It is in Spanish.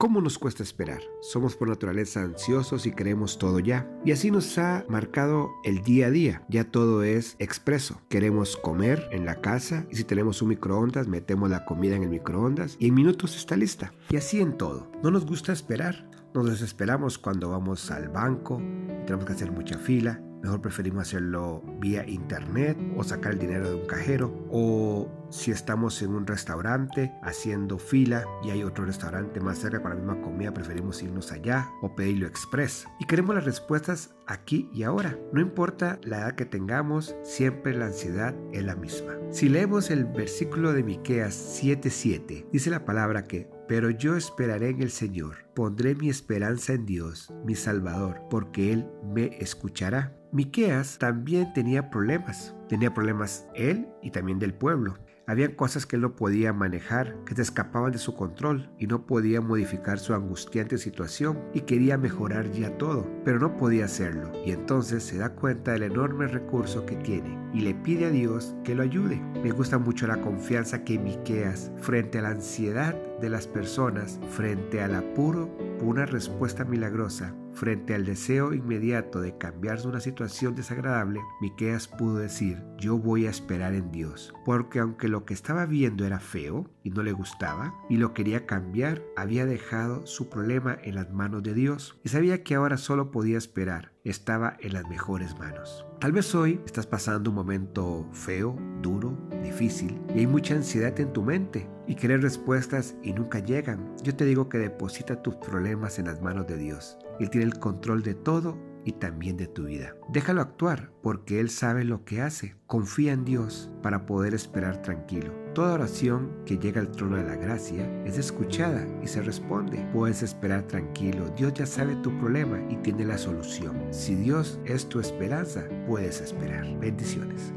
¿Cómo nos cuesta esperar? Somos por naturaleza ansiosos y queremos todo ya. Y así nos ha marcado el día a día. Ya todo es expreso. Queremos comer en la casa y si tenemos un microondas, metemos la comida en el microondas y en minutos está lista. Y así en todo. No nos gusta esperar. Nos desesperamos cuando vamos al banco tenemos que hacer mucha fila Mejor preferimos hacerlo vía internet o sacar el dinero de un cajero o si estamos en un restaurante haciendo fila y hay otro restaurante más cerca con la misma comida, preferimos irnos allá o pedirlo express. Y queremos las respuestas aquí y ahora. No importa la edad que tengamos, siempre la ansiedad es la misma. Si leemos el versículo de Miqueas 7:7, dice la palabra que pero yo esperaré en el Señor, pondré mi esperanza en Dios, mi Salvador, porque Él me escuchará. Miqueas también tenía problemas. Tenía problemas él y también del pueblo. Había cosas que él no podía manejar, que se escapaban de su control y no podía modificar su angustiante situación y quería mejorar ya todo, pero no podía hacerlo. Y entonces se da cuenta del enorme recurso que tiene y le pide a Dios que lo ayude. Me gusta mucho la confianza que Miqueas frente a la ansiedad de las personas, frente al apuro, una respuesta milagrosa Frente al deseo inmediato de cambiar una situación desagradable, Miqueas pudo decir, yo voy a esperar en Dios, porque aunque lo que estaba viendo era feo y no le gustaba y lo quería cambiar, había dejado su problema en las manos de Dios y sabía que ahora solo podía esperar, estaba en las mejores manos. Tal vez hoy estás pasando un momento feo, duro, difícil y hay mucha ansiedad en tu mente y querer respuestas y nunca llegan. Yo te digo que deposita tus problemas en las manos de Dios. Él tiene el control de todo y también de tu vida. Déjalo actuar porque Él sabe lo que hace. Confía en Dios para poder esperar tranquilo. Toda oración que llega al trono de la gracia es escuchada y se responde. Puedes esperar tranquilo. Dios ya sabe tu problema y tiene la solución. Si Dios es tu esperanza, puedes esperar. Bendiciones.